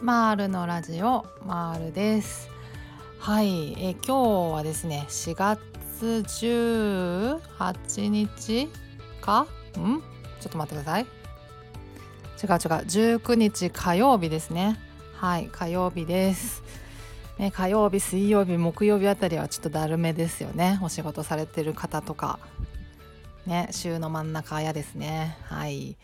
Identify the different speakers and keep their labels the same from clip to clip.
Speaker 1: マールのラジオマールです。はい。え今日はですね4月18日か？ん？ちょっと待ってください。違う違う。19日火曜日ですね。はい火曜日です。ね、火曜日水曜日木曜日あたりはちょっとだるめですよね。お仕事されてる方とか。ね週の真ん中やですね。はい。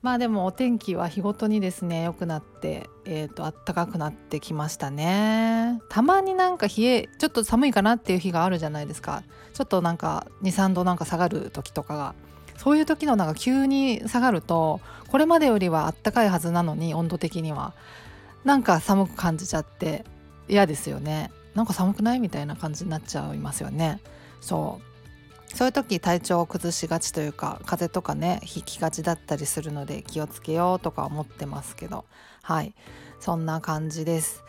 Speaker 1: まあでもお天気は日ごとにですね良くなって、えーと、暖かくなってきましたね。たまになんか冷えちょっと寒いかなっていう日があるじゃないですか。ちょっとなんか23度なんか下がる時とかが。そういう時のなんか急に下がるとこれまでよりは暖かいはずなのに温度的には。なんか寒く感じちゃって嫌ですよね。なんか寒くないみたいな感じになっちゃいますよね。そう。そういう時体調を崩しがちというか風邪とかね引きがちだったりするので気をつけようとか思ってますけど。はい。そんな感じです。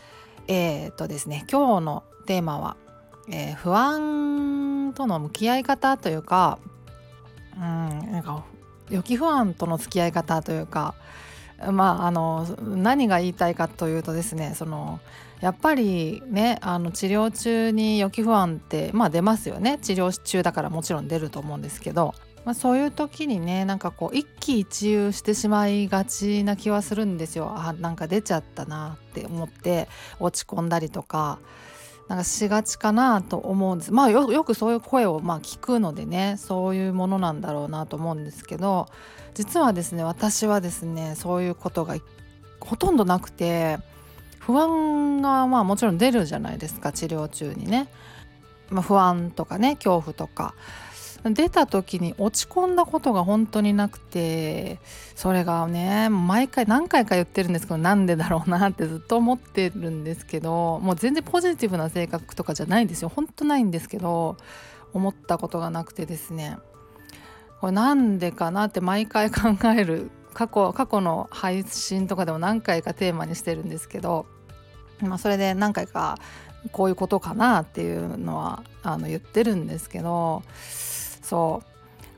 Speaker 1: えー、っとですね今日のテーマは、えー、不安との向き合い方というかうんなんか予期不安との付き合い方というかまああの何が言いたいかというとですねそのやっぱりねあの治療中に予期不安ってまあ出ますよね。治療中だからもちろん出ると思うんですけど、まあ、そういう時にねなんかこう一喜一憂してしまいがちな気はするんですよ。あなんか出ちゃったなって思って落ち込んだりとかなんかしがちかなと思うんです。まあよくそういう声をまあ聞くのでねそういうものなんだろうなと思うんですけど実はですね私はですねそういうことがほとんどなくて不安がまあもちろん出るじゃないですか治療中にね、まあ、不安とかね恐怖とか。出た時に落ち込んだことが本当になくてそれがね毎回何回か言ってるんですけどなんでだろうなってずっと思ってるんですけどもう全然ポジティブな性格とかじゃないんですよ。本当ないんですけど思ったことがなくてですね。これなんでかなって毎回考える。過去過去の配信とかでも何回かテーマにしてるんですけど。まあ、それで何回かこういうことかなっていうのはあの言ってるんですけどそう。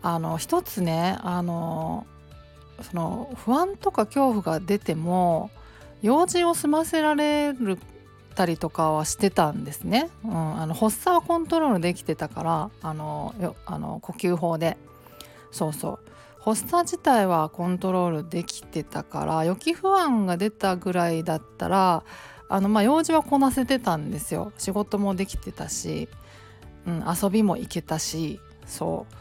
Speaker 1: あの一つねあのその不安とか恐怖が出ても用事を済ませられるたりとかはしてたんですね、うん、あの発作はコントロールできてたからあのよあの呼吸法で。そうそう。発作自体はコントロールできてたから予期不安が出たぐらいだったらあのまあ用事はこなせてたんですよ。仕事もできてたし、うん、遊びも行けたしそう。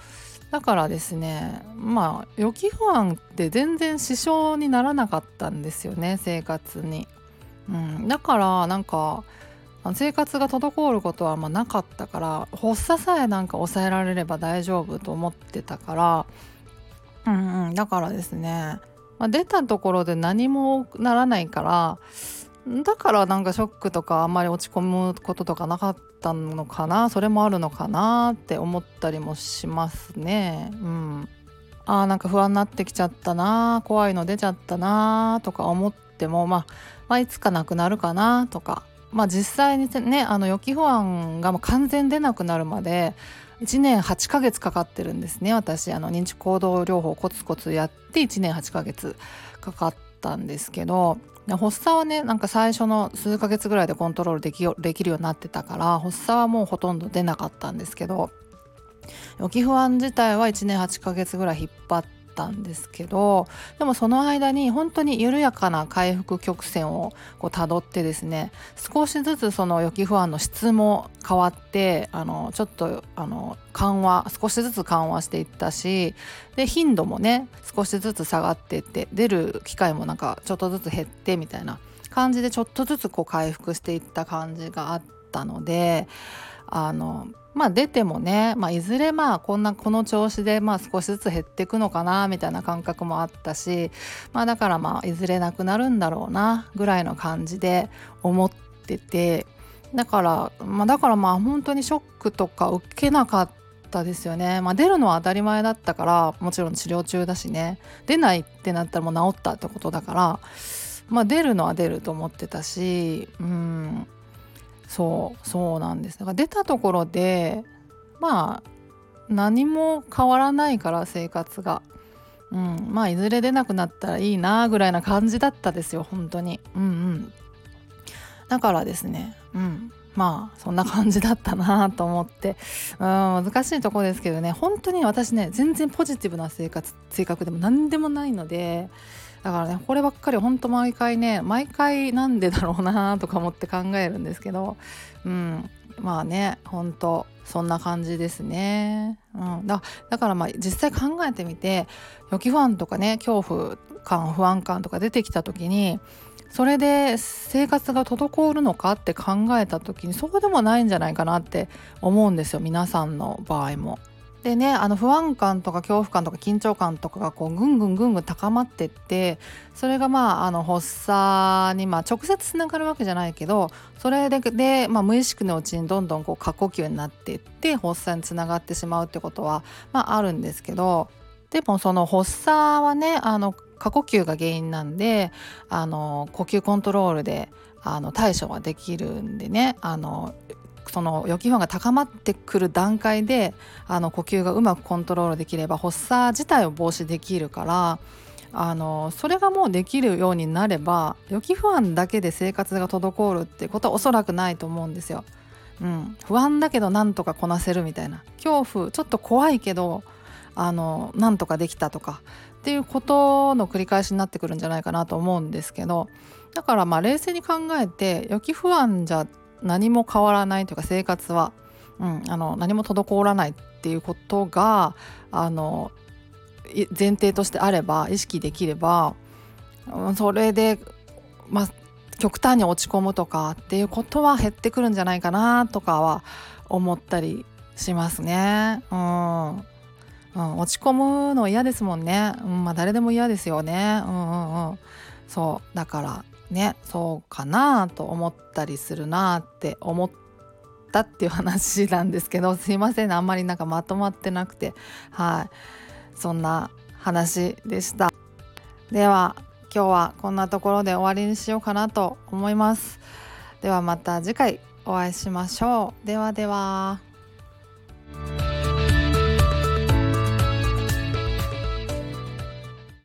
Speaker 1: だからですねまあ予期不安って全然支障にならなかったんですよね生活に、うん、だからなんか生活が滞ることはまなかったから発作さえなんか抑えられれば大丈夫と思ってたから、うんうん、だからですね、まあ、出たところで何もならないからだからなんかショックとかあんまり落ち込むこととかなかったのかなそれもあるのかなって思ったりもしますね。うん。あーなんか不安になってきちゃったな怖いの出ちゃったなとか思っても、まあ、まあいつかなくなるかなとか。まあ実際にねあの予期不安がもう完全出なくなるまで1年8ヶ月かかってるんですね私。あの認知行動療法コツコツやって1年8ヶ月かかってたんですけど発作はねなんか最初の数ヶ月ぐらいでコントロールできできるようになってたから発作はもうほとんど出なかったんですけど予期不安自体は1年8ヶ月ぐらい引っ張ってたんですけどでもその間に本当に緩やかな回復曲線をこう辿ってですね少しずつその予期不安の質も変わってあのちょっとあの緩和少しずつ緩和していったしで頻度もね少しずつ下がっていって出る機会もなんかちょっとずつ減ってみたいな感じでちょっとずつこう回復していった感じがあったのであのまあ出てもね、まあ、いずれまあこんなこの調子でまあ少しずつ減っていくのかなみたいな感覚もあったし、まあ、だからまあいずれなくなるんだろうなぐらいの感じで思っててだから、まあ、だからまあ本当にショックとか受けなかったですよね、まあ、出るのは当たり前だったからもちろん治療中だしね。出ないってなったらもう治ったってことだから、まあ、出るのは出ると思ってたしうん。そうそうなんです。だから出たところでまあ何も変わらないから生活が、うん、まあいずれ出なくなったらいいなぐらいな感じだったですよ本当に。うんうん。だからですねうん。まあそんな感じだったなと思って。うん難しいとこですけどね本当に私ね全然ポジティブな生活性格でも何でもないのでだからねこればっかり本当毎回ね毎回なんでだろうなとか思って考えるんですけどうん。まあね本当そんな感じですね、うん、だだからまあ実際考えてみて予期不安とかね恐怖感不安感とか出てきた時にそれで生活が滞るのかって考えた時にそうでもないんじゃないかなって思うんですよ皆さんの場合も。でねあの不安感とか恐怖感とか緊張感とかがこうぐんぐんぐんぐん高まってってそれがまああの発作にまあ直接つながるわけじゃないけどそれでで、まあ、無意識のうちにどんどんこう過呼吸になっていって発作につながってしまうってことは、まあ、あるんですけどでもその発作はねあの過呼吸が原因なんであの呼吸コントロールであの対処はできるんでねあのその予期不安が高まってくる段階であの呼吸がうまくコントロールできれば発作自体を防止できるからあのそれがもうできるようになれば予期不安だけで生活が滞るってことはおそらくないと思うんですよ。うん、不安だけどなんとかこなせるみたいな恐怖ちょっと怖いけどあのなんとかできたとかっていうことの繰り返しになってくるんじゃないかなと思うんですけどだからまあ冷静に考えて予期不安じゃ何も変わらないというか生活は、うん、あの何も滞らないっていうことがあの前提としてあれば意識できればうんそれで、まあ、極端に落ち込むとかっていうことは減ってくるんじゃないかなとかは思ったりしますね。うん。うん、落ち込むの嫌ですもんね、うんまあ、誰でも嫌ですよね、うんうんうん、そうだからねそうかなと思ったりするなって思ったっていう話なんですけどすいません、ね、あんまりなんかまとまってなくてはいそんな話でした。では今日はこんなところで終わりにしようかなと思います。ではまた次回お会いしましょう。ではでは。